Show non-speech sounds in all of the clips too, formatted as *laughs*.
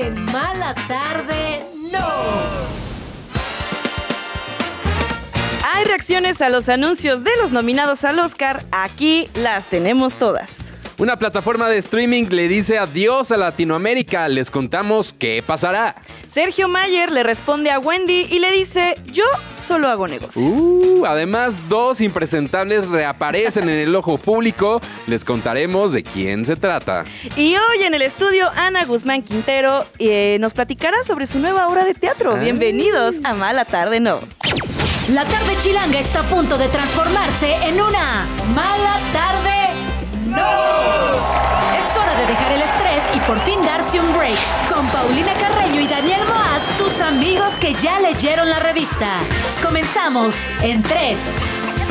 en Mala Tarde No. Hay reacciones a los anuncios de los nominados al Oscar. Aquí las tenemos todas. Una plataforma de streaming le dice adiós a Latinoamérica. Les contamos qué pasará. Sergio Mayer le responde a Wendy y le dice, yo solo hago negocios. Uh, además, dos impresentables reaparecen en el ojo público. Les contaremos de quién se trata. Y hoy en el estudio, Ana Guzmán Quintero eh, nos platicará sobre su nueva obra de teatro. Ah. Bienvenidos a Mala Tarde No. La tarde chilanga está a punto de transformarse en una mala tarde. Es hora de dejar el estrés y por fin darse un break. Con Paulina Carreño y Daniel Moat, tus amigos que ya leyeron la revista. Comenzamos en 3,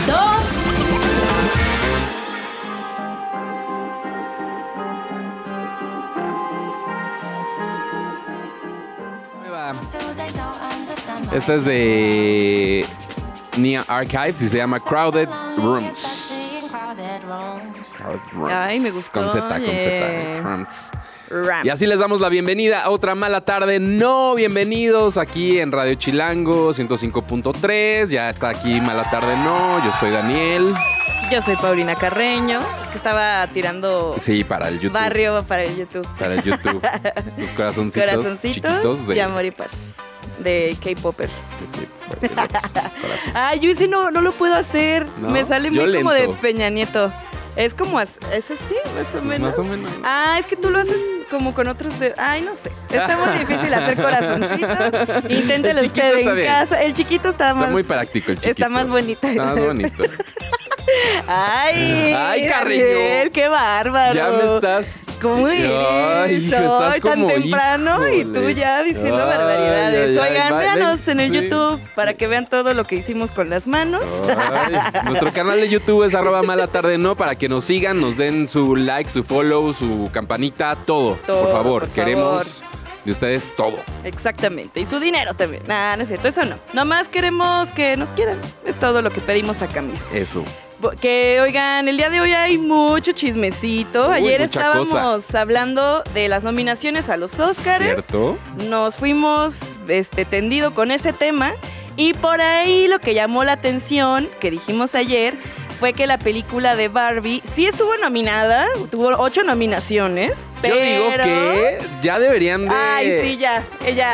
2, Esta es de Nia Archives y se llama Crowded Rooms. Ay, me gustó, Con Z, con Z. yeah. Rooms. Rams. Y así les damos la bienvenida a otra mala tarde. No, bienvenidos aquí en Radio Chilango 105.3. Ya está aquí Mala Tarde No. Yo soy Daniel. Yo soy Paulina Carreño. Es que estaba tirando Sí, para el YouTube. barrio para el YouTube. Para el YouTube. *laughs* Estos corazoncitos, Corazoncitos chiquitos de, y amor y paz. De K-Popper. de- corazón. *laughs* Ay, yo ese no, no lo puedo hacer. ¿No? Me sale muy como de. Peña Nieto. Es como, as- es así, más o menos. Más o menos. Ah, es que tú lo haces como con otros de... Ay, no sé. Está muy *laughs* difícil hacer corazoncitos. Inténtelo usted en bien. casa. El chiquito está más... Está muy práctico el chiquito. Está más bonito. Está más bonito. *laughs* Ay, Ay, Carreño. Daniel, qué bárbaro. Ya me estás. ¿Cómo eres? Ay, hijo, estás Ay, tan como, temprano y tú híjole. ya diciendo Ay, barbaridades. ay, Oigan, véanos en el sí. YouTube para que vean todo lo que hicimos con las manos. Nuestro canal de YouTube es arroba mala tarde no para que nos sigan, nos den su like, su follow, su campanita, todo. Todo, por favor, por queremos de ustedes todo. Exactamente. Y su dinero también. Nah, no es cierto, eso no. Nomás queremos que nos quieran. Es todo lo que pedimos a cambio. Eso. Que oigan, el día de hoy hay mucho chismecito. Uy, Ayer estábamos hablando de las nominaciones a los Oscars. ¿Cierto? nos fuimos este, tendido con ese tema y por ahí lo que llamó la atención, que dijimos ayer, fue que la película de Barbie sí estuvo nominada, tuvo ocho nominaciones, pero... Yo digo que ya deberían de. Ay, sí, ya.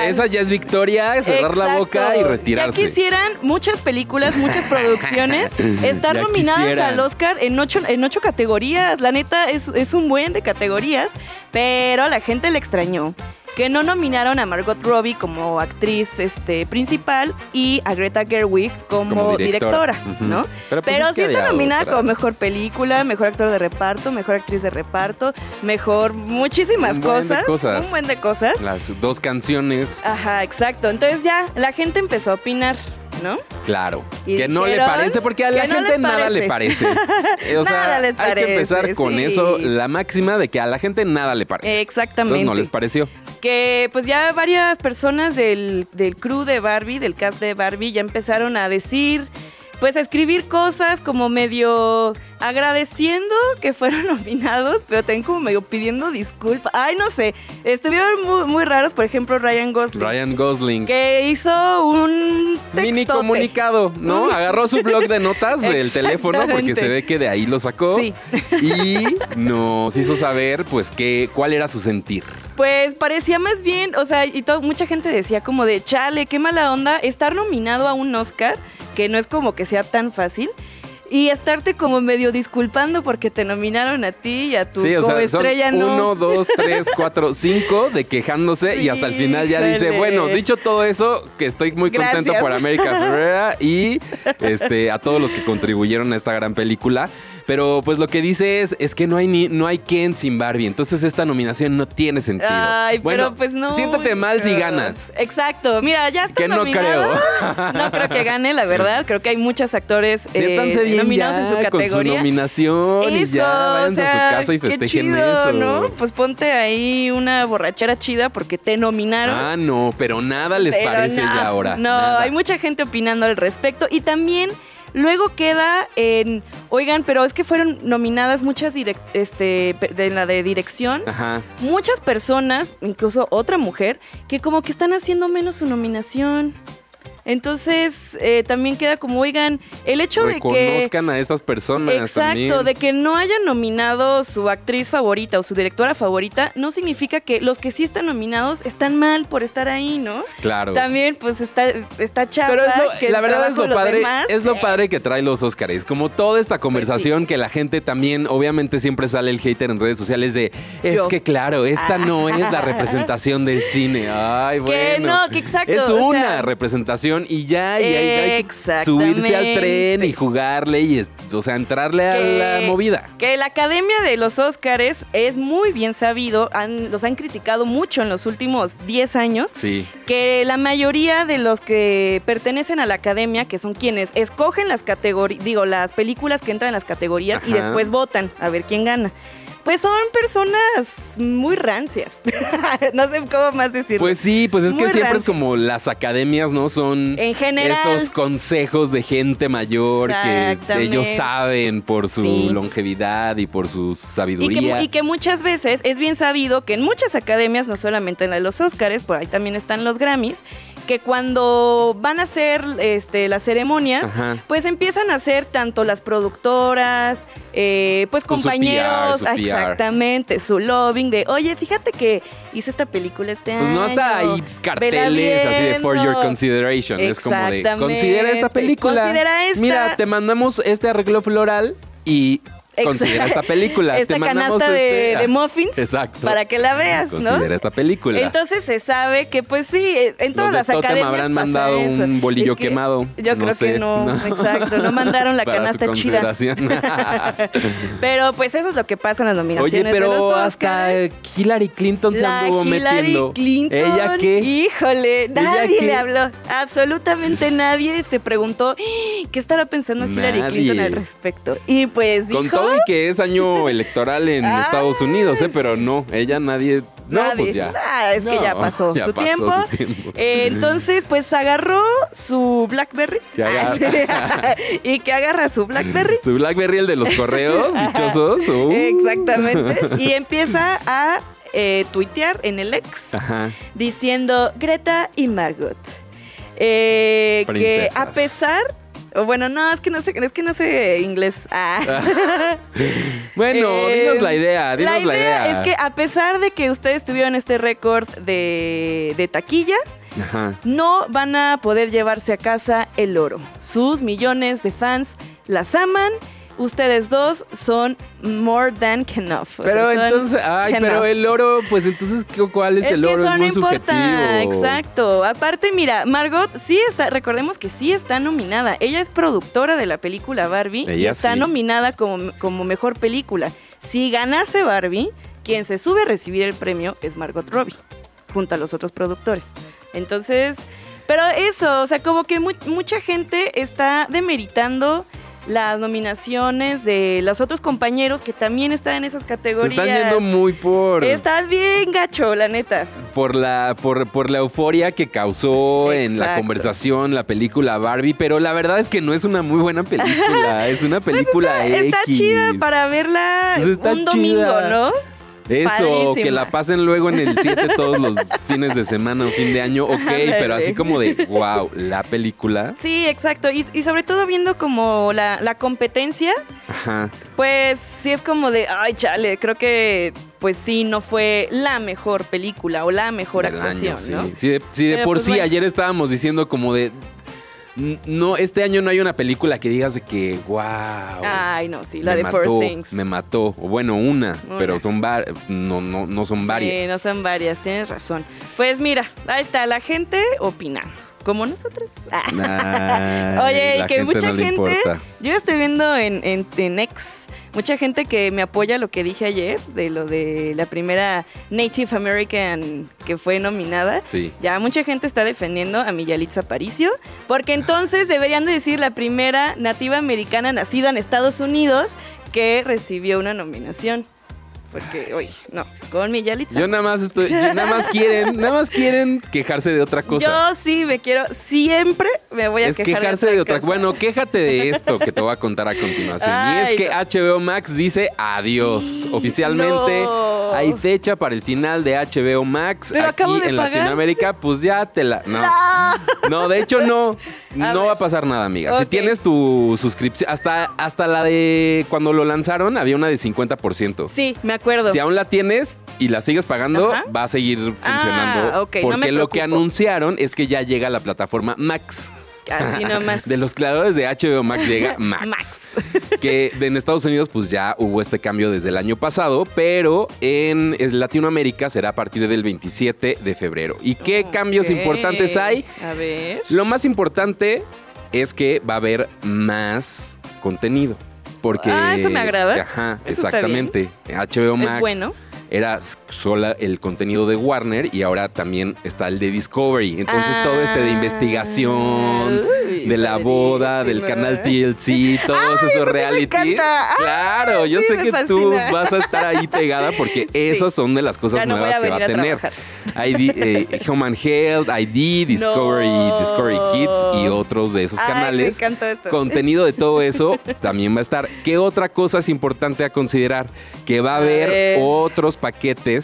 Esa ya es victoria, cerrar la boca y retirarse. Ya quisieran muchas películas, muchas producciones *laughs* estar Ya nominadas quisieran. al Oscar en ocho, en ocho categorías. La neta es, es un buen de categorías, pero a la gente le extrañó que no nominaron a Margot Robbie como actriz este, principal y a Greta Gerwig como, Como directora. ¿no? Pero, Pero, pues, es sí está nominada como mejor película, mejor actor de reparto, mejor actriz de reparto, mejor muchísimas Un buen cosas, cosas. un buen de cosas. Las dos canciones, Ajá, exacto. Entonces ya la gente empezó a opinar, ¿no? claro. Y que no le parece, porque a la no gente le nada le parece. parece. *laughs* O sea, Nada les hay que parece, empezar con sí. eso, la máxima de que a la gente nada le parece. Exactamente. Entonces no les pareció. Que pues ya varias personas del, del crew de Barbie, del cast de Barbie, ya empezaron a decir, pues a escribir cosas como medio agradeciendo que fueron *laughs* nominados, pero también como medio pidiendo disculpas. Ay, no sé, estuvieron muy, muy raros, por ejemplo, Ryan Gosling. Ryan Gosling. Que hizo un Mini comunicado, ¿no? Agarró su blog de notas *laughs* del teléfono porque se ve que de ahí lo sacó. Sí. Y nos hizo saber, pues, qué, cuál era su sentir. Pues parecía más bien, o sea, y todo, mucha gente decía como de, chale, qué mala onda estar nominado a un Oscar, que no es como que sea tan fácil, y estarte como medio disculpando porque te nominaron a ti y a tu Sí, o sea, son estrella no. uno, dos, tres, *laughs* cuatro, cinco de quejándose y hasta el final ya dice, bueno, dicho todo eso, que estoy muy contento por América Ferrera y *laughs* este, a todos los que contribuyeron a esta gran película. Pero pues lo que dice es, es que no hay ni, no hay Ken sin Barbie, entonces esta nominación no tiene sentido. Ay, bueno, pero pues no. Siéntate mal si ganas. Exacto. Mira, ya está Que no nominado. *laughs* No creo que gane, la verdad. Creo que hay muchos actores eh, bien nominados ya en su con su categoría. nominación y ya o váyanse a su casa y qué festejen chido, eso. ¿no? Pues ponte ahí una borrachera chida porque te nominaron. Ah, no, pero nada les Pero parece no, ya ahora. No, nada. hay mucha gente opinando al respecto y también Luego queda en, oigan, pero es que fueron nominadas muchas este, de la de dirección, Ajá. muchas personas, incluso otra mujer, que como que están haciendo menos su nominación. Entonces, eh, también queda como, oigan, el hecho de que... Reconozcan a estas personas Exacto, también. de que no hayan nominado su actriz favorita o su directora favorita, no significa que los que sí están nominados están mal por estar ahí, ¿no? Claro. También, pues está, está chafa. Pero es lo- que la verdad es lo padre, demás- es lo padre que trae los Óscares. Como toda esta Pues conversación que la gente también, obviamente siempre sale el hater en redes sociales de es Yo. que claro, esta no es la representación del cine. Ay, Que bueno. no, que exacto, Es o una sea- representación y ya, y hay, hay que subirse al tren y jugarle y, o sea, entrarle a la movida. Que la Academia de los Óscares es muy bien sabido, han- los han criticado mucho en los últimos 10 años, Sí. que la mayoría de los que pertenecen a la Academia, que son quienes escogen las categorías, digo, las películas que entran en las categorías y después votan a ver quién gana. Pues son personas muy rancias. *laughs* no sé cómo más decirlo. Pues sí, pues es que siempre es como las academias, ¿no? Son En general. estos consejos de gente mayor que ellos saben por su Sí. longevidad y por su Y que, sabiduría. y que muchas veces es bien sabido que en muchas academias, no solamente en la de los Óscares, por ahí también están los Grammys, que cuando van a hacer este, las ceremonias, Ajá. pues empiezan a hacer tanto las productoras, eh, pues Pues su compañeros, PR, su PR. exactamente, su lobbying de, oye, fíjate que hice esta película este Pues no año. hasta ahí carteles así de for your viendo". consideration. Es como de considera esta película. Considera esta. Mira, te mandamos este arreglo floral y considera esta película. *laughs* Esta te canasta de, este- de muffins Exacto. para que la veas, ¿no? Considera esta película. Entonces se sabe que, pues sí, eh, en todas Los de las academias habrán pasa mandado eso. un bolillo Es que quemado. Yo no creo sé. que no, *laughs* exacto, no mandaron la Para su canasta chida. *laughs* Pero pues eso es lo que pasa en las nominaciones Oye, de pero los hasta. Hillary Clinton se anduvo Hillary metiendo. Clinton, ¿Ella qué? Híjole, ¿Ella nadie qué? le habló. Absolutamente nadie se preguntó "¡Ah! *gasps* qué estará pensando Hillary. Clinton al respecto. Y pues dijo, todo y que es año *laughs* electoral en Ay, Estados Unidos, ¿eh? Pero no, ella nadie. No, pues ya. Ah, es que No, ya pasó, ya su, pasó tiempo. su tiempo. Eh, entonces, pues agarró su Blackberry. Que agarra- *laughs* y que agarra su Blackberry. Su Blackberry, el de los correos dichosos. uh. Exactamente. *laughs* Y empieza a eh, tuitear en el ex Ajá. diciendo Greta y Margot. eh, que a pesar. O Bueno, no, es que no sé, es que no sé inglés. Ah. *laughs* Bueno, Eh, dinos la idea, dinos la la idea, idea. es que a pesar de que ustedes tuvieron este récord de, de taquilla, Ajá. no van a poder llevarse a casa el oro. Sus millones de fans las aman. Ustedes dos son more than enough. O Pero sea, entonces, ay, pero el oro, pues entonces, ¿qué- ¿cuál es, Es el que oro? eso es no muy importa, subjetivo. exacto. Aparte, mira, Margot sí está, recordemos que sí está nominada. Ella es productora de la película Barbie y Ella está sí. nominada como, como mejor película. Si ganase Barbie, quien se sube a recibir el premio es Margot Robbie, junto a los otros productores. Entonces, pero eso, o sea, como que mu- mucha gente está demeritando las nominaciones de los otros compañeros que también están en esas Se categorías. están yendo muy por, Está bien gacho, la neta. por, la, por, por la euforia que causó en la conversación la película Barbie, pero la verdad es que no es una muy buena película, *laughs* es una película Pues está, chida para verla Pues está un domingo, chida. ¿no? Eso, Padrísima. que la pasen luego en el 7 *laughs* todos los fines de semana o fin de año, ok, pero así como de, wow, la película. Sí, exacto. Y, y sobre todo viendo como la, la competencia, Ajá. pues sí es como de, ay, chale, creo que pues sí no fue la mejor película o la mejor del actuación, año, sí. ¿no? Sí, de, sí, de Pero, por pues, sí, bueno. ayer estábamos diciendo como de. No, este año no hay una película que digas de que, wow. Ay, no, sí, la me de mató, Poor Things. Me mató. O bueno, una, Una. pero son var no, no, no son varias. Sí, no son varias, tienes razón. Pues mira, ahí está la gente opinando. Como nosotros. *laughs* Oye, y que gente mucha no gente, yo estoy viendo en, en, en X, mucha gente que me apoya lo que dije ayer, de lo de la primera Native American que fue nominada. Sí. Ya mucha gente está defendiendo a Miyalitza Aparicio, porque entonces deberían de decir la primera nativa americana nacida en Estados Unidos que recibió una nominación. Porque, oye, no, con mi Yalitza. Yo nada más estoy, yo nada más quieren, nada más quieren quejarse de otra cosa. Yo sí me quiero, siempre me voy a es quejar quejarse de otra cosa. Bueno, quéjate de esto que te voy a contar a continuación. y es que no. HBO Max dice adiós. Oficialmente No. hay fecha para el final de HBO Max. Pero Aquí de en pagar. Latinoamérica, pues ya te la. No. *laughs* No, de hecho no. No ver. va a pasar nada, amiga. Si tienes tu suscripción, hasta, hasta la de cuando lo lanzaron, había una de 50%. Sí, me acuerdo. Si aún la tienes y la sigues pagando, Ajá. va a seguir funcionando. Ah, no porque me lo que anunciaron es que ya llega la plataforma Max. Así nomás. De los creadores de HBO Max llega *laughs* Max. Max. Que en Estados Unidos pues ya hubo este cambio desde el año pasado, pero en Latinoamérica será a partir del 27 de febrero. ¿Y qué cambios importantes hay? A ver. Lo más importante es que va a haber más contenido. Porque. Ah, eso me agrada. Ajá, Eso exactamente. HBO Max. Es bueno. Era sola el contenido de Warner y ahora también está el de Discovery. Entonces todo este de Ah, investigación, uy, de la boda, del canal TLC, todos Ay, esos me realities. Ay, Claro, yo sí, sé me que tú vas a estar ahí pegada porque *laughs* Sí. esas son de las cosas no nuevas que va a tener. ID, eh, *laughs* Human Health, ID, Discovery, No. Discovery Kids y otros de esos Ay, canales. me encanta esto. Contenido de todo *laughs* eso también va a estar. ¿Qué otra cosa es importante a considerar? Que va a haber otros paquetes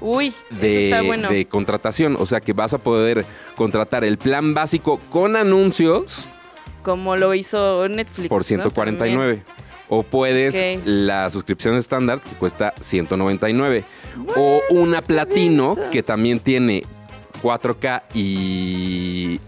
Uy, eso de, está bueno. de contratación. O sea que vas a poder contratar el plan básico con anuncios Como lo hizo Netflix. por ¿no? 149. O puedes la suscripción estándar que cuesta 199. o una platino que también tiene 4K y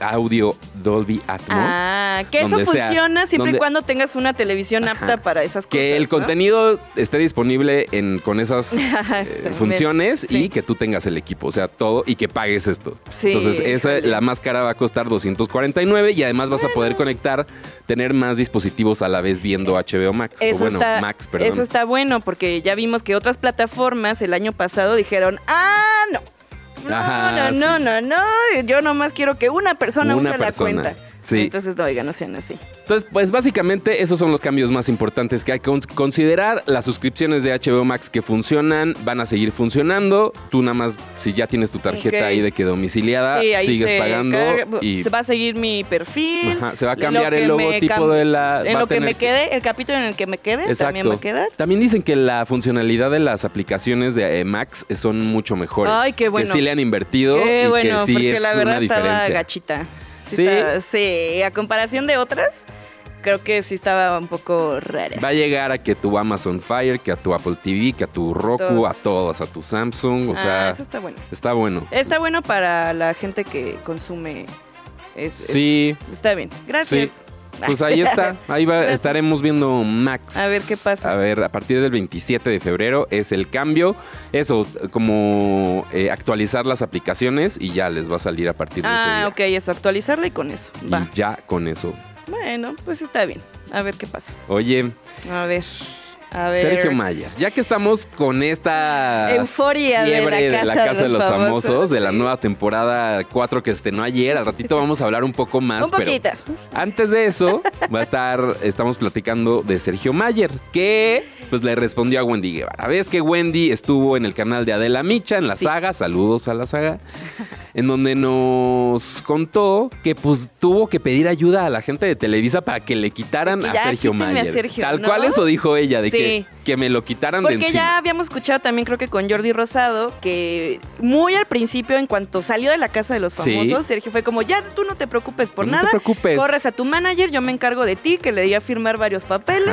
audio Dolby Atmos. Ah, que eso sea- funciona siempre y cuando tengas una televisión Ajá. apta para esas cosas. Que el ¿no? contenido esté disponible en, con esas *laughs* eh, funciones sí. y que tú tengas el equipo, o sea, todo y que pagues esto. Sí, Entonces, esa, la más cara va a costar 249 y además vas a poder conectar, tener más dispositivos a la vez viendo HBO Max. o Eso, bueno, está, Max, perdón. eso está bueno porque ya vimos que otras plataformas el año pasado dijeron, ah, no. No, Ajá, no, no, no, no. Yo nomás quiero que una persona Una use persona, la cuenta. Sí. Entonces, oigan, no sean así. Entonces, pues básicamente esos son los cambios más importantes que hay que con- considerar. Las suscripciones de HBO Max que funcionan van a seguir funcionando. Tú nada más, si ya tienes tu tarjeta ahí de que domiciliada, Sí, ahí sigues pagando carga- y se va a seguir mi perfil. Ajá, se va a cambiar el logotipo de la- En lo que tener me que- quede, el capítulo en el que me quede también va a quedar. También dicen que la funcionalidad de las aplicaciones de eh, Max son mucho mejores. Ay, qué bueno. Que sí le han invertido Qué y bueno, que sí porque es la verdad una estaba diferencia. gachita. Sí, Sí. a comparación de otras, creo que sí estaba un poco rara. Va a llegar a que tu Amazon Fire, que a tu Apple TV, que a tu Roku, Todos. a todos, a tu Samsung. O Ah, sea, eso está bueno. está bueno. Está bueno para la gente que consume. Es, es- Sí, está bien. Gracias. Pues ahí está. Ahí va, estaremos viendo Max. A ver qué pasa. A ver, a partir del 27 de febrero es el cambio. Eso, como eh, actualizar las aplicaciones y ya les va a salir a partir de ese Ah, día. ok, eso, actualizarla y con eso. Va. Y ya con eso. Bueno, pues está bien. A ver qué pasa. Oye, A ver. A ver. Sergio Mayer, ya que estamos con esta Euforia de la fiebre Casa de los famosos, de la nueva temporada 4 que estrenó ayer, al ratito vamos a hablar un poco más, Un pero poquito. antes de eso va a estar, estamos platicando de Sergio Mayer, que pues le respondió a Wendy Guevara. Ves que Wendy estuvo en el canal de Adela Micha, en la Sí. saga, saludos a la saga, en donde nos contó que pues tuvo que pedir ayuda a la gente de Televisa para que le quitaran Que a Sergio a Mayer. Sergio, Tal ¿no? cual eso dijo ella, de Sí. que, que me lo quitaran de Porque encima. ya habíamos escuchado también, creo que con Jordi Rosado, que muy al principio, en cuanto salió de la casa de los Sí. famosos, Sergio fue como, ya tú no te preocupes por No te nada. preocupes. Corres a tu manager, yo me encargo de ti, que le di a firmar varios papeles.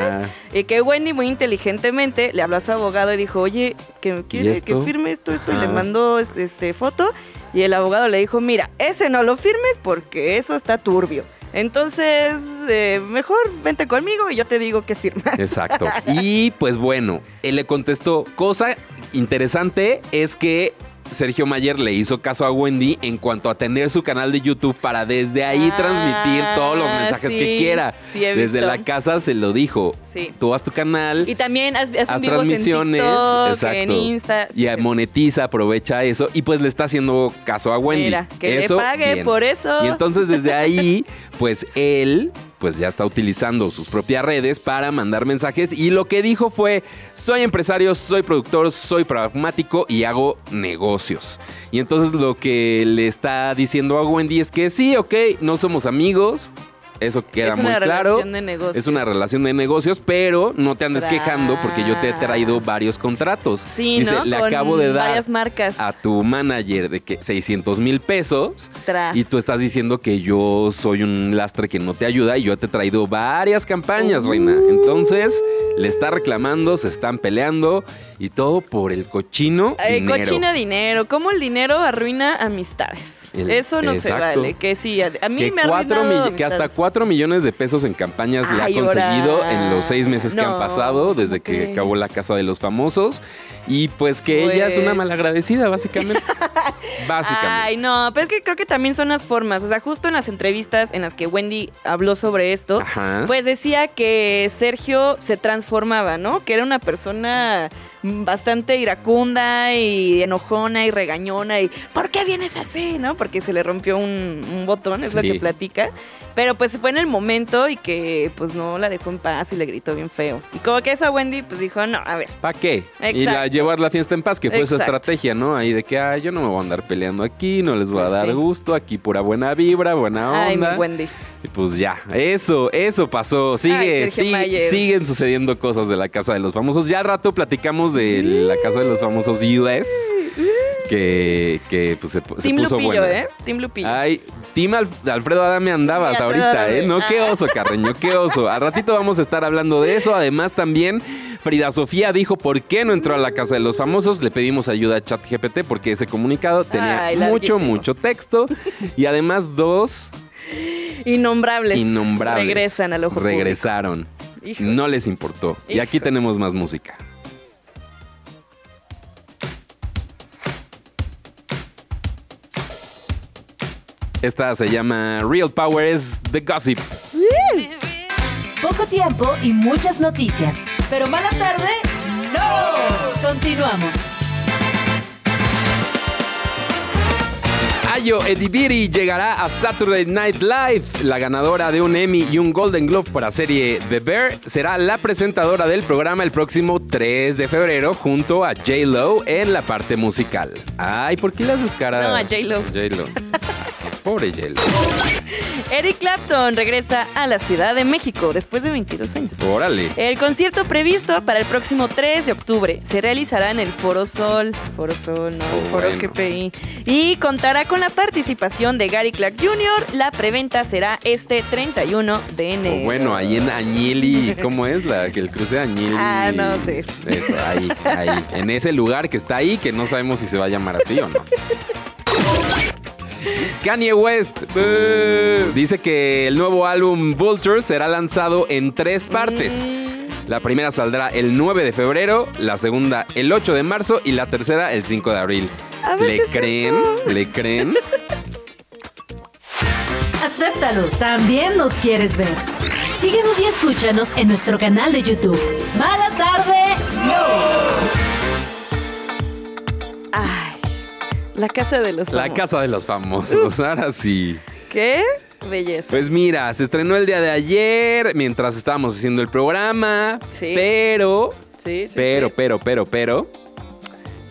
Y que Wendy muy inteligentemente le habló a su abogado y dijo, oye, que quiere que firme esto, esto, y le mandó es- este foto. Y el abogado le dijo, mira, ese no lo firmes porque eso está turbio. Entonces, eh, mejor vente conmigo y yo te digo que firmas. Exacto. *laughs* Y pues bueno, él le contestó, cosa interesante es que Sergio Mayer le hizo caso a Wendy en cuanto a tener su canal de YouTube para desde ahí Ah, transmitir todos los mensajes sí, que quiera. sí desde la casa se lo dijo. Sí. Tú haz tu canal. Y también haz, haz Haz transmisiones, en TikTok, exacto. en Insta. y monetiza, aprovecha eso y pues le está haciendo caso a Wendy. Mira, que Eso, le pague bien. por eso. Y entonces desde ahí, *laughs* pues él pues ya está utilizando sus propias redes para mandar mensajes y lo que dijo fue, soy empresario, soy productor, soy pragmático y hago negocios. Y entonces lo que le está diciendo a Wendy es que sí, ok, no somos amigos, eso queda es muy una claro. relación de negocios. Es una relación de negocios, pero no te andes Tras. quejando porque yo te he traído varios contratos. Sí, Dice, ¿no? le Con acabo de dar varias marcas. a tu manager de que 600 mil pesos Tras. y tú estás diciendo que yo soy un lastre que no te ayuda y yo te he traído varias campañas, Uh. reina. Entonces, le está reclamando, se están peleando y todo por el cochino Eh, dinero. cochino dinero. ¿Cómo el dinero arruina amistades? El- Eso no se vale. Que sí, a, mí que, me ha cuatro que hasta amistades. 4 millones de pesos en campañas le ha conseguido ahora. en los seis meses que han pasado desde ¿cómo que acabó la Casa de los Famosos. Y pues que ella es una Pues- malagradecida, básicamente. *laughs* básicamente. Ay, no, pero es que creo que también son las formas. O sea, justo en las entrevistas en las que Wendy habló sobre esto, Ajá. pues decía que Sergio se transformaba, ¿no? Que era una persona bastante iracunda y enojona y regañona y ¿por qué vienes así? ¿No? Porque se le rompió un, un botón, es lo que platica. Pero pues fue en el momento y que pues no la dejó en paz y le gritó bien feo. Y como que eso Wendy pues dijo, no, a ver. ¿Para qué? Y la, llevar la fiesta en paz, que fue su estrategia, ¿no? Ahí de que, ay, yo no me voy a andar peleando aquí, no les voy a Pues dar sí. gusto, aquí pura buena vibra, buena Ay, mi onda. Wendy. y pues ya, eso, eso pasó. Sigue, Ay, siguen sucediendo cosas de la Casa de los Famosos. Ya al rato platicamos de la Casa de los Famosos US, que, que pues, se, se Team puso Lupillo, buena. ¿eh? Team Lupillo. Ay, Team Al- Alfredo Adame andabas Sí, ahorita, Adame. ¿eh? No, qué Ah. oso, Carreño, qué oso. Al ratito vamos a estar hablando de eso. Además, también Frida Sofía dijo por qué no entró a la Casa de los Famosos. Le pedimos ayuda a ChatGPT porque ese comunicado tenía Ay, mucho, mucho texto. Y además, dos Innombrables. innombrables Regresan al ojo regresaron. No les importó. Y aquí tenemos más música. Esta se llama Real Power es The Gossip. Poco tiempo y muchas noticias. Pero mala tarde, no. Continuamos. Ayo Edibiri llegará a Saturday Night Live. La ganadora de un Emmy y un Golden Globe para serie The Bear será la presentadora del programa el próximo 3 de febrero junto a J-Lo en la parte musical. Ay, ¿por qué le haces cara? No, a J.Lo. J-Lo. *laughs* Pobre J-Lo. Eric Clapton regresa a la Ciudad de México después de 22 años. Órale. El concierto previsto para el próximo 3 de octubre se realizará en el Foro Sol, Foro Sol, no, Oh, Foro bueno. GPI, y contará con la participación de Gary Clark Jr. La preventa será este 31 de enero. O bueno, ahí en Añeli, ¿cómo es la que el cruce de Añeli? Ah, no sé. Eso, ahí, ahí. En ese lugar que está ahí, que no sabemos si se va a llamar así o no. *laughs* Kanye West dice que el nuevo álbum Vulture será lanzado en tres partes. La primera saldrá el 9 de febrero, la segunda el 8 de marzo y la tercera el 5 de abril. ¿Le creen? ¿Le creen? Acéptalo, también nos quieres ver. Síguenos y escúchanos en nuestro canal de YouTube. Mala tarde, Ay, la casa de los La famosos. casa de los famosos. Ahora sí. ¿Qué? Belleza. Pues mira, se estrenó el día de ayer mientras estábamos haciendo el programa. Sí. Pero, sí, sí, pero, sí. pero, pero, pero.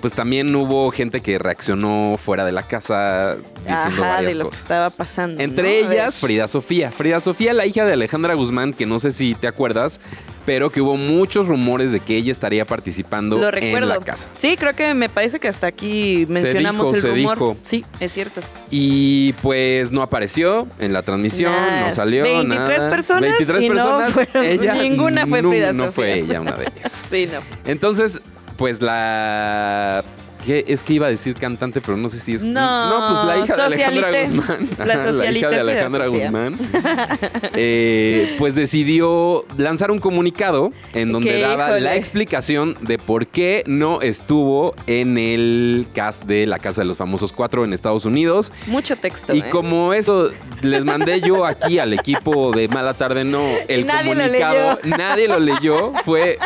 Pues también hubo gente que reaccionó fuera de la casa diciendo Ajá, varias de lo que cosas. estaba pasando. Entre ellas, Frida Sofía. Frida Sofía, la hija de Alejandra Guzmán, que no sé si te acuerdas, pero que hubo muchos rumores de que ella estaría participando Lo en la casa. Sí, creo que me parece que hasta aquí mencionamos dijo, el se rumor. dijo. Sí, es cierto. Y pues no apareció en la transmisión, Nada. no salió 23 nada. personas 23 y no personas. fueron- *laughs* ella ninguna fue no, Frida No Sofía. fue ella una de ellas. *laughs* Sí, no. Entonces, pues la es que iba a decir cantante, pero no sé si es No, no pues la hija de Alejandra. Guzmán, La *laughs* la hija de Alejandra. Guzmán, *laughs* eh, pues decidió lanzar un comunicado en donde daba híjole. la explicación de por qué no estuvo en el cast de La Casa de los Famosos 4 en Estados Unidos. Mucho texto. Y ¿eh? como eso les mandé yo aquí al equipo de Mala Tarde No el nadie lo comunicado, nadie lo leyó, fue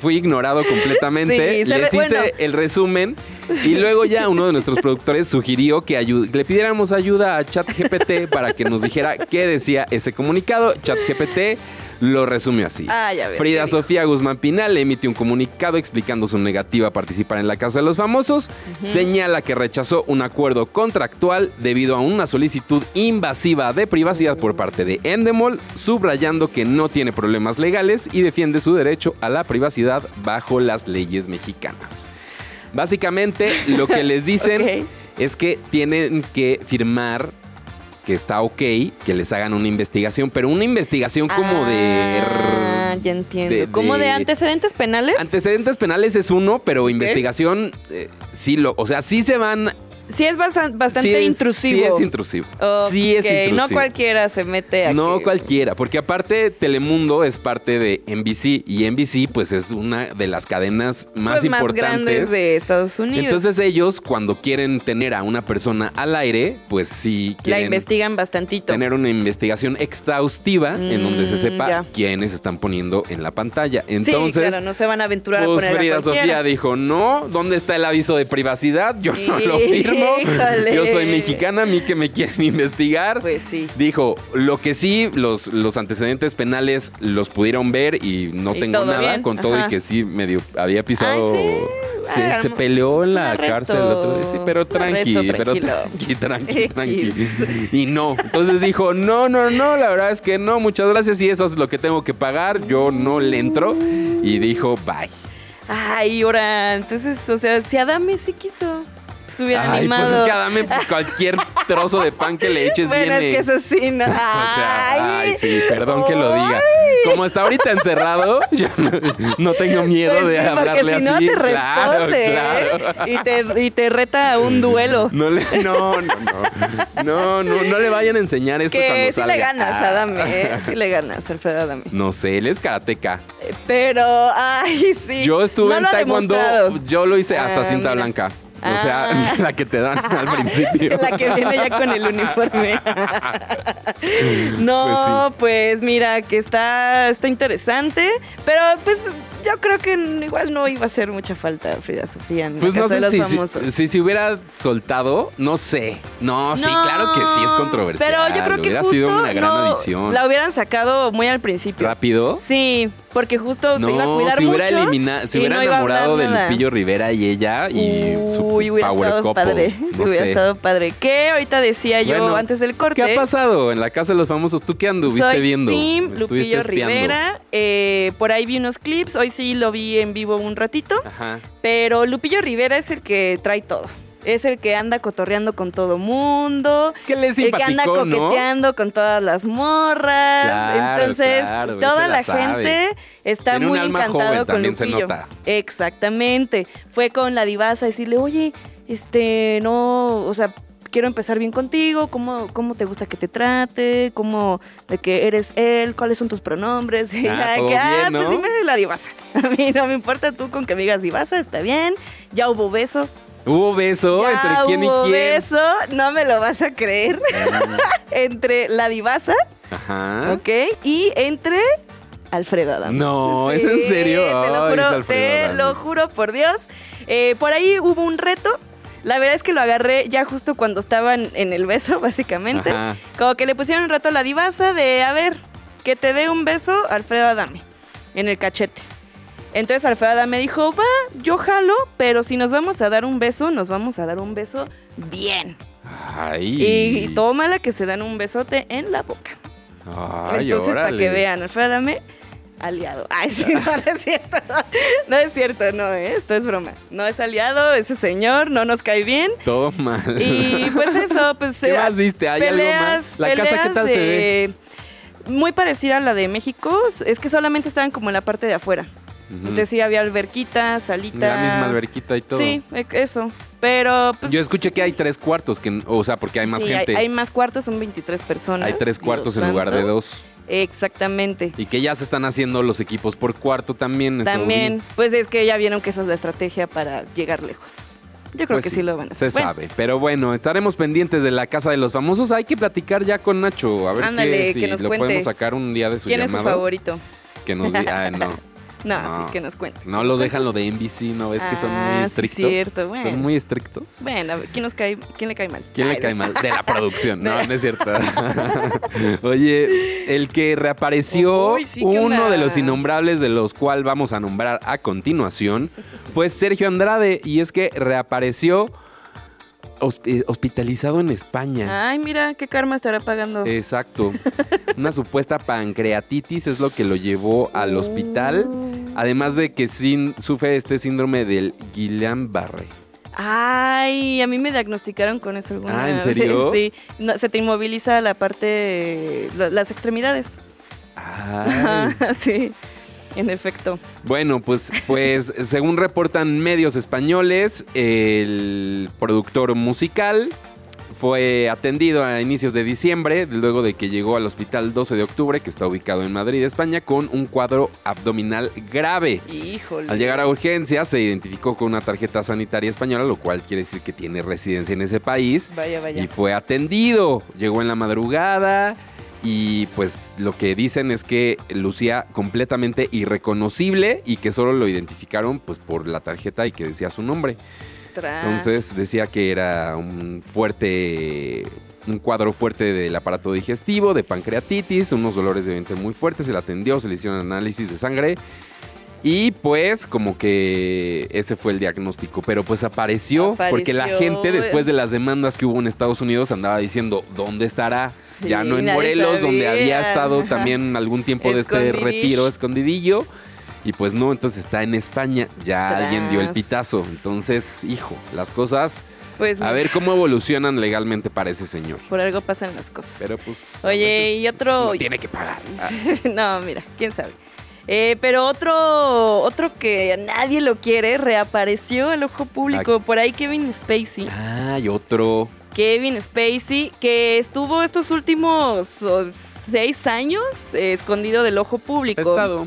fui ignorado completamente. Sí, les re- hice bueno. el resumen Y luego ya uno de nuestros productores sugirió que le pidiéramos ayuda a ChatGPT para que nos dijera qué decía ese comunicado. ChatGPT lo resumió así. Ay, a ver, Frida. Sofía Guzmán Pinal emitió un comunicado explicando su negativa a participar en la Casa de los Famosos. Señala que rechazó un acuerdo contractual debido a una solicitud invasiva de privacidad por parte de Endemol, subrayando que no tiene problemas legales y defiende su derecho a la privacidad bajo las leyes mexicanas. Básicamente, lo que les *laughs* dicen es que tienen que firmar que está ok, que les hagan una investigación, pero una investigación como de... Ah, ya entiendo. de- ¿Como de de- antecedentes penales? Antecedentes penales es uno, pero investigación eh, sí lo, o sea, sí se van. Sí es bastante sí es- intrusivo. Sí es intrusivo. Sí es intrusivo. No cualquiera se mete a No cualquiera, porque aparte Telemundo es parte de NBC y NBC pues es una de las cadenas más pues, más importantes. grandes de Estados Unidos. Entonces ellos cuando quieren tener a una persona al aire, pues sí la quieren investigan bastantito. tener una investigación exhaustiva en donde se Mm, sepa ya. quiénes están poniendo en la pantalla. sí, Entonces, claro, no se van a aventurar a pues poner Frida a. Sofía dijo, no, ¿dónde está el aviso de privacidad? Yo no lo firmo. Híjole. *laughs* Yo soy mexicana, a mí que me quieren investigar. Pues sí. Dijo, lo que sí, los, los antecedentes penales los pudieron ver y no Y tengo nada bien, con todo y que sí medio había pisado. Ay, sí. Se, Ah, se peleó en la arresto. cárcel el otro día. Sí, pero tranqui, arresto pero tranqui, tranqui, tranqui. Y no. Entonces dijo, no, no, no, la verdad es que no, muchas gracias y eso es lo que tengo que pagar. Yo no le entro. Y dijo, bye. Ay, ahora, entonces, o sea, si Adame sí quiso, pues hubiera Ay, animado. pues es que dame *laughs* cualquier trozo de pan que le eches bueno, viene. es que eso sí, no. *laughs* O sea, ay, sí, perdón que lo diga. Como está ahorita encerrado, *laughs* yo no, no tengo miedo Pues de sí, hablarle si no así. te claro, responde ¿eh? claro. y, te, y te reta a un duelo. No, le, no, no, no. No, no, no le vayan a enseñar esto que cuando sí salga. le ganas, Ah. Adame, ¿eh? sí le ganas, Alfredo Adame. No sé, él es karateca. Pero, ay, sí. Yo estuve No en Taekwondo, yo lo hice hasta Ah, cinta mira. blanca. O Ah. sea, *laughs* la que te dan *laughs* al principio. La que viene ya con el uniforme. *laughs* no, pues, mira, que está, está interesante. Pero pues yo creo que igual no iba a hacer mucha falta Frida Sofía en Pues la no casa sé de los si, si, famosos. si se hubiera soltado, no sé. No, sí, claro que sí es controversial. Pero yo creo que hubiera justo sido una gran no, adición. La hubieran sacado muy al principio. ¿Rápido? Sí, porque justo No, iba a cuidar se hubiera mucho eliminado, se y hubiera enamorado de. Lupillo Rivera y ella y su Uy, hubiera power estado couple. padre. No hubiera sé. estado padre. Que ahorita decía yo Bueno, antes del corte. ¿Qué ha pasado en la casa de los famosos? ¿Tú qué anduviste Soy viendo? Team ¿Estuviste Lupillo espiando? Rivera. eh, por ahí vi unos clips. Hoy sí lo vi en vivo un ratito. Ajá. Pero Lupillo Rivera es el que trae todo. Es el que anda cotorreando con todo mundo. Es que él es el que anda coqueteando con todas las morras. Claro, Entonces, claro, toda la gente está Tiene muy encantado con se Lupillo. nota. Exactamente. Fue con la divasa a decirle, oye, este, no, o sea, quiero empezar bien contigo, ¿cómo, cómo te gusta que te trate? ¿Cómo, de que eres él? ¿Cuáles son tus pronombres? *laughs* Y Ah, que, ah, bien, pues ¿no? dime la divasa. *laughs* A mí no me importa tú con que me digas divasa, está bien. Ya hubo beso. ¿Hubo beso ya entre quién y hubo quién? beso, no me lo vas a creer. *laughs* entre la divasa, Ajá. ¿ok? Y entre Alfredo Adame. No, ¿es en serio? Te lo juro, te lo juro por Dios. Eh, por ahí hubo un reto. La verdad es que lo agarré ya justo cuando estaban en el beso, *laughs* básicamente. Ajá. Como que le pusieron un reto a la divasa de, a ver, que te dé un beso Alfredo Adame en el cachete. Entonces Alfredo Adame dijo, va, yo jalo, pero si nos vamos a dar un beso, nos vamos a dar un beso bien. Ay. Y tómala que se dan un besote en la boca. Ay, Entonces, para que vean, Alfredo Adame, aliado. Ay, sí, no, no es cierto. No es cierto, no, ¿eh? esto es broma. No es aliado, ese señor no nos cae bien. Todo mal. Y pues eso, pues... ¿Qué eh, más viste? ¿Hay algo más? ¿La casa qué peleas tal se ve? Muy parecida a la de México, es que solamente estaban como en la parte de afuera. Entonces sí había alberquita, salita. La misma alberquita y todo. Sí, e- eso. Pero pues... Yo escuché que hay tres cuartos, que, o sea, porque hay más sí, gente. Hay, hay más cuartos, son 23 personas. Hay tres Dios cuartos en lugar de dos. Exactamente. Y que ya se están haciendo los equipos por cuarto también. También, pues es que ya vieron que esa es la estrategia para llegar lejos. Yo creo Pues que sí. lo van a Se hacer. Bueno, sabe. Pero bueno, estaremos pendientes de la casa de los famosos. Hay que platicar ya con Nacho. A ver Ándale, qué, si que nos lo cuente. podemos sacar un día de su ¿Quién es su favorito? Que nos diga. *laughs* Ah, no. No, No. sí, que nos cuente. No lo dejan lo de NBC, ¿no ves que son Ah, muy sí, estrictos? cierto, bueno. Son muy estrictos. Bueno, ¿quién, nos cae, ¿quién le cae mal? ¿Quién le Ay, cae mal? De la producción. No, *laughs* no es cierto. *laughs* Oye, el que reapareció, Uy, sí, ¿qué uno de los innombrables de los cuales vamos a nombrar a continuación, fue Sergio Andrade. Y es que reapareció hospitalizado en España. Ay, mira, qué karma estará pagando. Exacto. Una supuesta pancreatitis es lo que lo llevó al hospital. Oh. Además de que sin, sufre este síndrome del Guillain-Barré. Ay, a mí me diagnosticaron con eso alguna Ah, ¿en vez. serio? *laughs* Sí, No, se te inmoviliza la parte, la- las extremidades. Ay. Ajá, *laughs* sí, en efecto. Bueno, pues, pues *laughs* según reportan medios españoles, el productor musical fue atendido a inicios de diciembre, luego de que llegó al hospital 12 de octubre, que está ubicado en Madrid, España, con un cuadro abdominal grave. Híjole. Al llegar a urgencias se identificó con una tarjeta sanitaria española, lo cual quiere decir que tiene residencia en ese país Vaya, vaya. y fue atendido. Llegó en la madrugada y pues lo que dicen es que lucía completamente irreconocible y que solo lo identificaron pues por la tarjeta y que decía su nombre. Tras. Entonces decía que era un fuerte un cuadro fuerte del aparato digestivo, de pancreatitis, unos dolores de vientre muy fuertes, se le atendió, se le hicieron análisis de sangre y pues como que ese fue el diagnóstico, pero pues apareció, porque la gente después de las demandas que hubo en Estados Unidos andaba diciendo, ¿dónde estará? Ya Sí, no en Morelos, donde había estado también algún tiempo de este retiro escondidillo. Y pues no, entonces está en España, ya alguien dio el pitazo. Entonces, hijo, las cosas, Pues a ver cómo evolucionan legalmente para ese señor. por algo pasan las cosas. Pero pues... Oye, y otro. uno tiene que pagar. *laughs* No, mira, quién sabe. Eh, pero otro, otro que nadie lo quiere, reapareció al ojo público. Por ahí Kevin Spacey. Ah, y otro. Kevin Spacey, que estuvo estos últimos oh, seis años eh, escondido del ojo público. Estado.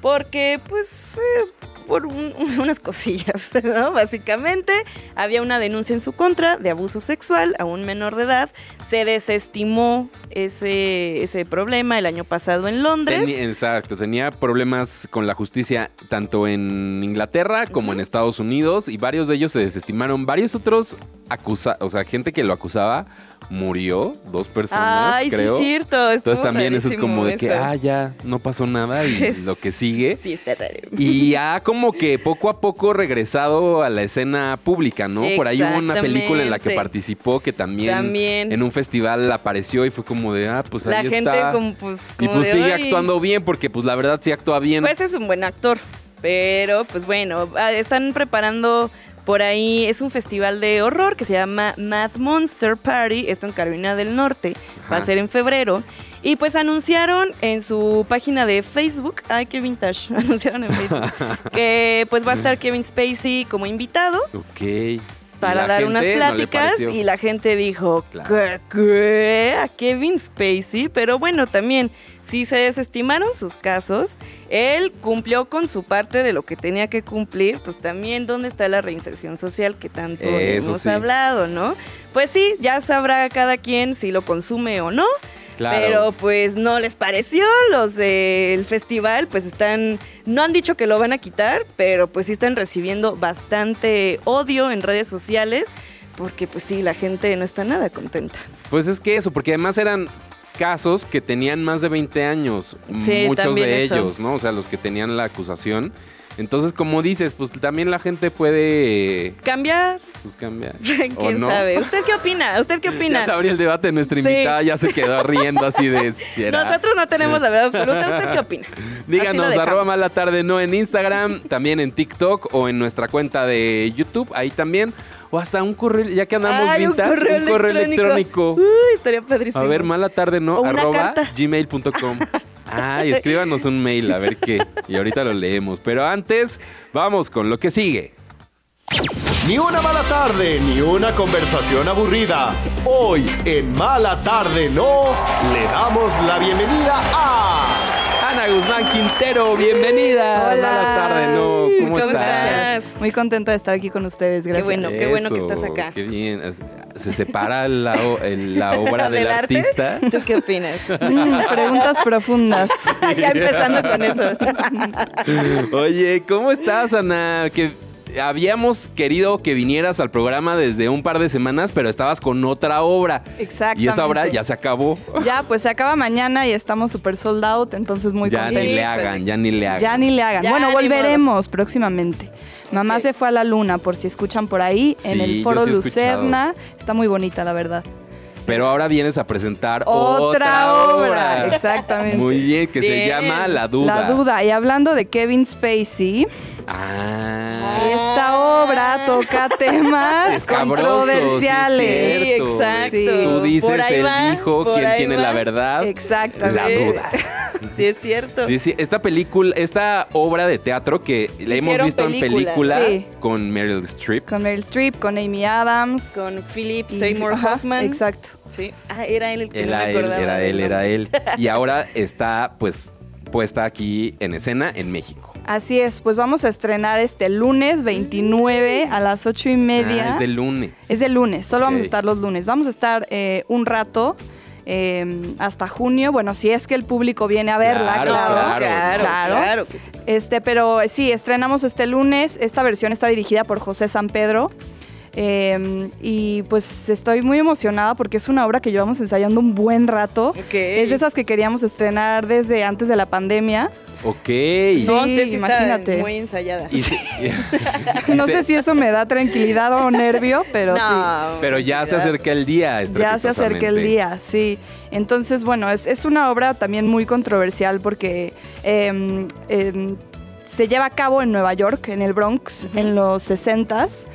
Porque, pues, eh, por un- unas cosillas, *laughs* ¿no? Básicamente, había una denuncia en su contra de abuso sexual a un menor de edad. Se desestimó ese, ese problema el año pasado en Londres. Exacto, tenía problemas con la justicia tanto en Inglaterra como en Estados Unidos y varios de ellos se desestimaron. Varios otros acusa, o sea, gente que lo acusaba murió, dos personas, Ay, creo. sí, cierto. Entonces también eso es como de que, ah, ya, no pasó nada y *laughs* lo que sigue. Sí, está raro. Y *laughs* ha como que poco a poco regresado a la escena pública, ¿no? Por ahí hubo una película en la que participó que también, También. en un festival apareció y fue como de, ah, pues La ahí gente está. como, pues, y como pues sigue actuando bien porque pues la verdad sí actúa bien. Pues es un buen actor. Pero, pues bueno, ah, están preparando por ahí. Es un festival de horror que se llama Mad Monster Party. Esto en Carolina del Norte. Va a ser en febrero. Y pues anunciaron en su página de Facebook. Ay, qué vintage. *laughs* Anunciaron en Facebook. *laughs* que pues va a estar Kevin Spacey como invitado ok. ¿Y para dar unas no pláticas y la gente dijo Claro. ¿qué, qué? a Kevin Spacey pero bueno también si se desestimaron sus casos él cumplió con su parte de lo que tenía que cumplir pues también dónde está la reinserción social que tanto Eso hemos sí. hablado no pues sí ya sabrá cada quien si lo consume o no Claro. pero pues no les pareció, los del festival pues están, no han dicho que lo van a quitar, pero pues sí están recibiendo bastante odio en redes sociales, porque pues sí, la gente no está nada contenta. Pues es que eso, porque además eran casos que tenían más de 20 años, Sí, muchos de eso. ellos, ¿no? O sea, los que tenían la acusación. Entonces, como dices, pues también la gente puede ¿Cambiar? pues, cambiar. *laughs* ¿O ¿Quién no? sabe? *laughs* ¿Usted qué opina? ¿Usted qué opina? Ya se abrió el debate, nuestra Sí. invitada ya se quedó riendo así de... *laughs* "Si era". Nosotros no tenemos la verdad absoluta. ¿Usted qué opina? Díganos, arroba mala tarde no en Instagram, también en TikTok o en nuestra cuenta de YouTube, ahí también. O hasta un correo, ya que andamos Ay, vintage, un correo, electrónico. Uy, estaría padrísimo. A ver, mala tarde no, arroba carta. Ay, escríbanos un mail a ver qué. Y ahorita lo leemos. Pero antes, vamos con lo que sigue. Ni una mala tarde, ni una conversación aburrida. Hoy en Mala Tarde No le damos la bienvenida a Ana Guzmán Quintero, bienvenida. Hola. Mala tarde, no. ¿Cómo Muchas estás? gracias. Muy contenta de estar aquí con ustedes. Gracias. bueno. qué bueno que estás acá. Qué bien. se separa la, o- el- la obra del, ¿Del arte? artista. ¿Tú qué opinas? *laughs* Mm, preguntas profundas. *laughs* ya empezando con eso. Oye, ¿cómo estás, Ana? Que habíamos querido que vinieras al programa desde un par de semanas, pero estabas con otra obra. Exactamente. Y esa obra ya se acabó. *laughs* Ya, pues se acaba mañana y estamos súper sold out, entonces muy ya ni le hagan, ya ni le hagan. Ya ni le hagan. Ya, bueno, volveremos próximamente. Mamá se fue a la luna, por si escuchan por ahí, en el foro sí he escuchado. Lucerna. Está muy bonita, la verdad. Pero ahora vienes a presentar Otra, otra, obra. Exactamente. Muy bien, que se llama La Duda. La duda. Y hablando de Kevin Spacey, Ah. esta obra toca *laughs* temas Escabrosos, controversiales. sí, exacto. Sí. Tú dices, él va, dijo, quién tiene va. la verdad. Exactamente. La duda. *laughs* Sí, es cierto. Sí, sí, esta película, esta obra de teatro que la hemos visto película. en película Sí. con Meryl Streep. Con Meryl Streep, con Amy Adams. Con Philip y- Seymour ajá, Hoffman. Exacto. Sí. Ah, era él el que no Era me él, era él, era él. Y ahora está, pues, puesta aquí en escena en México. Así es, pues vamos a estrenar este lunes 29 a las 8 y media. Ah, es de lunes. Es de lunes, solo vamos a estar los lunes. Vamos a estar eh, un rato eh, hasta junio. Bueno, si es que el público viene a verla, Claro, claro. Claro, Claro, claro, claro. claro que sí. Este, pero sí, estrenamos este lunes. Esta versión está dirigida por José San Pedro. Eh, y pues estoy muy emocionada porque es una obra que llevamos ensayando un buen rato. Ok. Es de esas que queríamos estrenar desde antes de la pandemia. Ok. Sí, No, entonces sí está imagínate. muy ensayada. Y *laughs* No sé si eso me da tranquilidad o nervio, pero sí. No, Pero ya se acerca el día. Ya se acerca el día, sí. Entonces, bueno, es, es una obra también muy controversial porque em, em, se lleva a cabo en Nueva York, en el Bronx, en los 60s.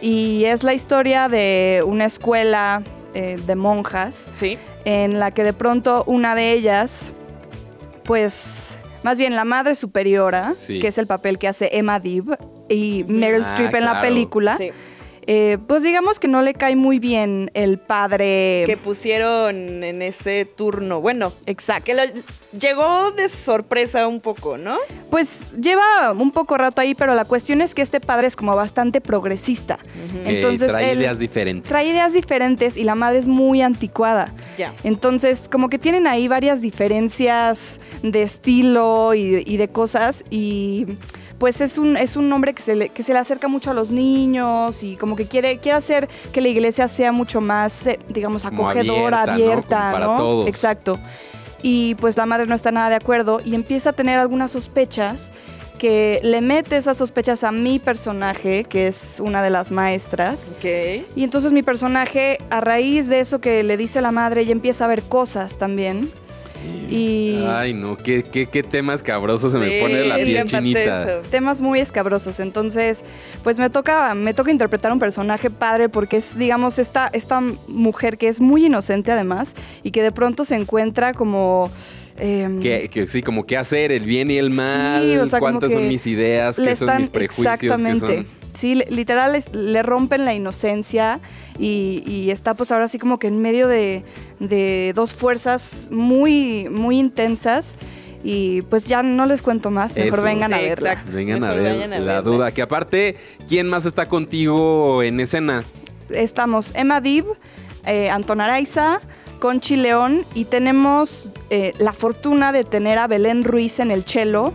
Y es la historia de una escuela eh, de monjas Sí. en la que de pronto una de ellas, pues, más bien la madre superiora, Sí. que es el papel que hace Emma Deeb y Meryl Ah, Streep en la película, sí. Eh, pues digamos que no le cae muy bien el padre. Que pusieron en ese turno. Bueno, Exacto. que lo- llegó de sorpresa un poco, ¿no? Pues lleva un poco rato ahí, pero la cuestión es que este padre es como bastante progresista. Entonces trae él ideas diferentes. trae ideas diferentes y la madre es muy anticuada. Ya. Entonces, como que tienen ahí varias diferencias de estilo y, y de cosas y pues es un, es un hombre que se, le, que se le acerca mucho a los niños y como que quiere, quiere hacer que la iglesia sea mucho más, eh, digamos, Como acogedora, abierta, ¿no? abierta, Como para ¿no? todos. Exacto. Y pues la madre no está nada de acuerdo y empieza a tener algunas sospechas que le mete esas sospechas a mi personaje, que es una de las maestras. Ok. Y entonces mi personaje, a raíz de eso que le dice la madre, ya empieza a ver cosas también. Y Ay, no, qué, qué, qué temas cabrosos se me Sí, pone la que piel chinita. temas muy escabrosos. Entonces, pues me toca, me toca interpretar un personaje padre porque es, digamos, esta, esta mujer que es muy inocente además y que de pronto se encuentra como... em, Que, que sí, como qué hacer, el bien y el mal, o sea, cuántas son que mis ideas, qué son mis prejuicios, qué exactamente. son... Sí, literal es- le rompen la inocencia y, y está pues ahora sí como que en medio de, de dos fuerzas muy, muy intensas y pues ya no les cuento más, mejor Eso. vengan a verla. exacto. Vengan a ver vayan a la verla. duda. Que aparte, ¿quién más está contigo en escena? Estamos Emma Dib, eh, Anton Araiza, Conchi León y tenemos eh, la fortuna de tener a Belén Ruiz en el cello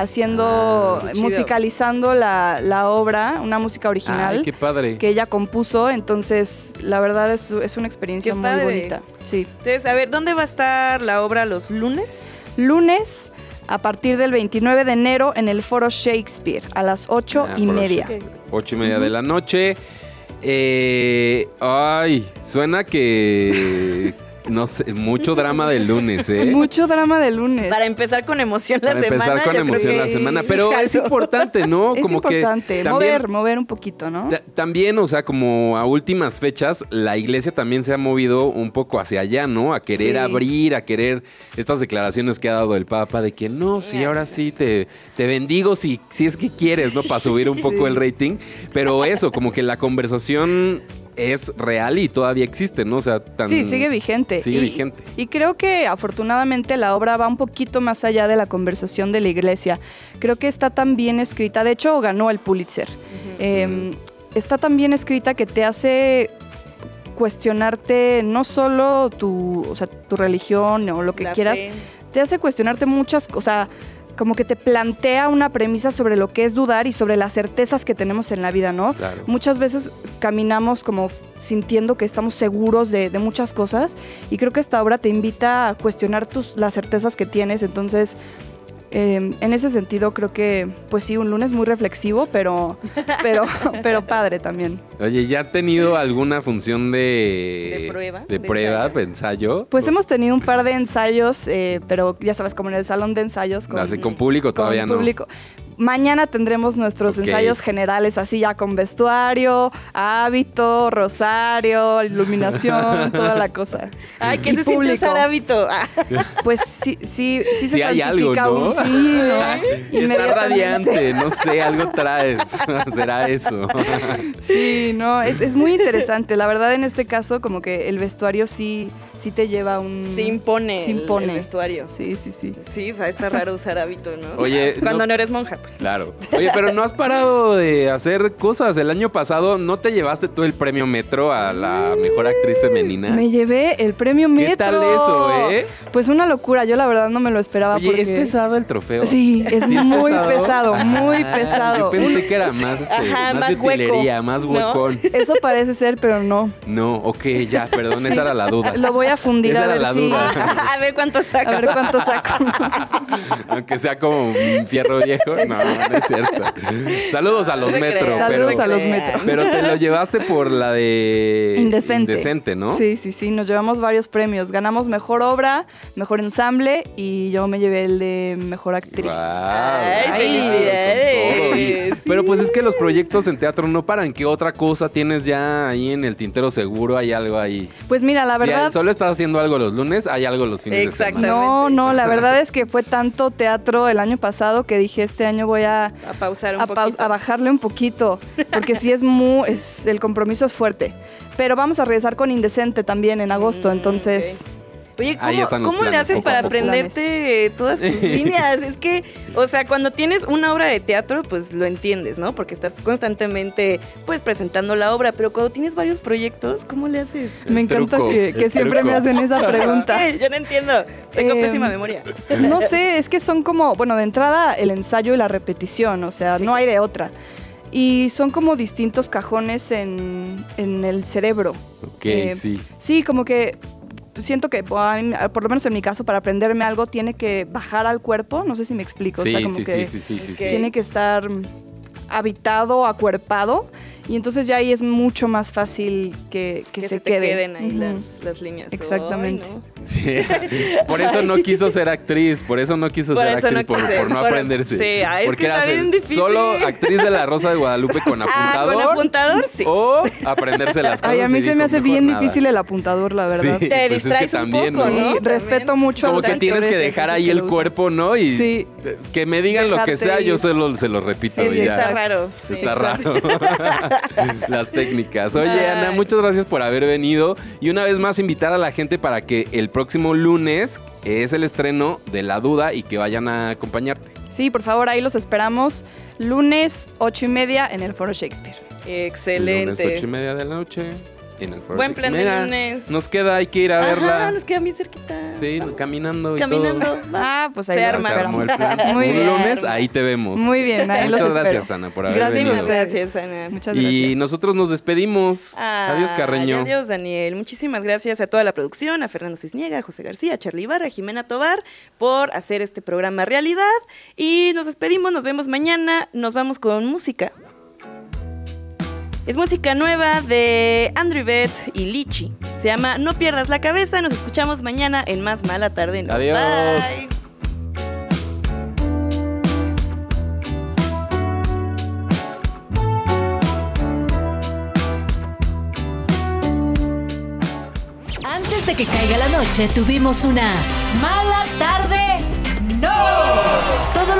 haciendo, Ah, musicalizando la, la obra, una música original. Ay, qué padre. que ella compuso, entonces la verdad es, es una experiencia Qué muy padre. bonita. Sí. Entonces, a ver, ¿dónde va a estar la obra los lunes? Lunes a partir del 29 de enero en el Foro Shakespeare a las 8 Ah, y media. Ocho y media de la noche. Eh, ay, suena que... No sé, mucho drama del lunes, ¿eh? Mucho drama de lunes. Para empezar con emoción la Para semana. empezar con emoción que la semana. sí, Pero es importante, ¿no? es Como que importante también- mover, mover un poquito, ¿no? Ta- También, o sea, como a últimas fechas, la iglesia también se ha movido un poco hacia allá, ¿no? A querer Sí. abrir, a querer estas declaraciones que ha dado el Papa de que no, sí, ahora sí te, te bendigo si, si es que quieres, ¿no? Para *laughs* subir un poco el rating. Pero eso, como que la conversación es real y todavía existe, ¿no? O sea, tan... Sí, sigue vigente. Sigue Y- vigente. Y creo que afortunadamente la obra va un poquito más allá de la conversación de la iglesia. Creo que está tan bien escrita, de hecho ganó el Pulitzer. Eh, está tan bien escrita que te hace cuestionarte no solo tu, o sea, tu religión o lo que La quieras, fe. te hace cuestionarte muchas cosas, como que te plantea una premisa sobre lo que es dudar y sobre las certezas que tenemos en la vida, ¿no? Claro. Muchas veces caminamos como sintiendo que estamos seguros de, de muchas cosas y creo que esta obra te invita a cuestionar tus, las certezas que tienes, entonces... eh, en ese sentido creo que, pues sí, un lunes muy reflexivo, pero, *laughs* pero, pero padre también. Oye, ¿ya han tenido alguna función de... ¿De prueba? De ¿De prueba, ensayo? de ensayo? Pues hemos tenido un par de ensayos, eh, pero ya sabes, como en el salón de ensayos. Así con público con todavía no. público. Mañana tendremos nuestros ensayos generales, así ya con vestuario, hábito, rosario, iluminación, *laughs* toda la cosa. Ay, ¿qué Y se siente usar hábito? Ah, Pues sí, sí, sí se Sí hay algo, santifica ¿no? un sí, ¿no? *laughs* Está Inmediatamente. radiante, no sé, algo traes. *laughs* Será eso. Sí, no, es, es muy interesante. La verdad, en este caso, como que el vestuario sí, sí te lleva un... Se impone, Se el- impone. El, vestuario. Sí, sí, sí. Sí, estar raro usar hábito, ¿no? Oye, Cuando no- no, eres monja, pues. Claro. *laughs* Oye, pero no has parado de hacer cosas. El año pasado no te llevaste tú el premio Metro a la mejor actriz femenina. Me llevé el premio Metro. ¿Qué tal eso, eh? Pues una locura. Yo la verdad no me lo esperaba. Oye, porque... ¿es pesado el trofeo? Sí, es ¿Sí muy pesado, muy Ah, pesado. Yo pensé que era más, este, Ajá, más, más de utilería, hueco, más ¿no? huecón. Eso parece ser, pero no. No, ok, ya, perdón, Sí. esa era la duda. Lo voy a fundir Esa a era ver la si. duda. A ver cuánto saca. A ver cuánto saco. *laughs* Aunque sea como un fierro viejo. No, no es cierto. Saludos a los No metro. crean, Saludos pero, a los metro. pero te lo llevaste por la de Indecente. Indecente, ¿no? Sí, sí, sí. Nos llevamos varios premios. Ganamos mejor obra, mejor ensamble y yo me llevé el de mejor actriz. Guau, Ay, pero pues es que los proyectos en teatro no paran. ¿Qué otra cosa tienes ya ahí en el tintero seguro? ¿Hay algo ahí? Pues mira, la Si verdad. solo estás haciendo algo los lunes, hay algo los fines de semana. Exactamente. No, no, la verdad es que fue tanto teatro el año pasado que dije este año voy a, A pausar un a, paus- poquito. a bajarle un poquito, porque sí es muy, es, el compromiso es fuerte. Pero vamos a regresar con Indecente también en agosto, Mm, entonces Oye, Ahí ¿cómo, están los cómo le haces para aprenderte todas tus *laughs* líneas? Es que, o sea, cuando tienes una obra de teatro, pues lo entiendes, ¿no? Porque estás constantemente, pues, presentando la obra. Pero cuando tienes varios proyectos, ¿cómo le haces? El me encanta truco, que, siempre me hacen esa pregunta. *laughs* ¿Qué? Yo no entiendo. Tengo Eh, pésima memoria. No sé, es que son como, bueno, de entrada el ensayo y la repetición, o sea, Sí, no hay de otra. Y son como distintos cajones en, en el cerebro. Ok, Eh, sí. Sí, como que siento que, por lo menos en mi caso, para aprenderme algo tiene que bajar al cuerpo, no sé si me explico. Sí, o sea, como sí, que sí, sí, sí, sí, Ok. sí. tiene que estar habitado, acuerpado, y entonces ya ahí es mucho más fácil que, que, Que se, se te quede. queden ahí las, las líneas. Exactamente. No. Por eso no quiso ser actriz, por eso no quiso Por ser actriz, no por, quise, por no por- aprenderse. sí, ay, Porque era solo actriz de la Rosa de Guadalupe con Ah, apuntador. con apuntador, sí. O aprenderse las cosas. Ay, a mí se me hace "Mejor bien nada". difícil el apuntador, la verdad. Sí, Te pues es que distraes un también, poco, ¿no? Sí, respeto mucho a Como que tienes que dejar ahí que el cuerpo, ¿no? Y Sí. que me digan lo que sea, ir. yo se lo, se lo repito. Sí, y sí, ya. está raro. Sí, Está raro. *laughs* Las técnicas. Oye. Ana, muchas gracias por haber venido. Y una vez más, invitar a la gente para que el próximo lunes es el estreno de La Duda y que vayan a acompañarte. Sí, por favor, ahí los esperamos. Lunes, ocho y media, en el Foro Shakespeare. Excelente. Lunes, ocho y media de la noche. En el Foro Buen plan de lunes. Nos queda, hay que ir a Ajá, verla. nos queda bien cerquita. Sí, Vamos. caminando y Caminando. *laughs* todo. Ah, pues ahí Se los arma. Se armó el plan. *laughs* Muy Un bien. lunes, ahí te vemos. Muy bien, ahí los Muchas espero. gracias, Ana, por haber Gracias venido. Gracias, Ana. Muchas Y gracias. nosotros nos despedimos. Ay, Adiós, Carreño. Adiós, Daniel. Muchísimas gracias a toda la producción, a Fernando Cisniega, a José García, a Charlie Ibarra, a Jimena Tobar por hacer este programa realidad. Y nos despedimos, nos vemos mañana. Nos vamos con música. Es música nueva de Andrew Beth y Lichi. Se llama No pierdas la cabeza. Nos escuchamos mañana en Más Mala Tarde. No. Adiós. Bye. Antes de que caiga la noche, tuvimos una mala tarde. ¡No!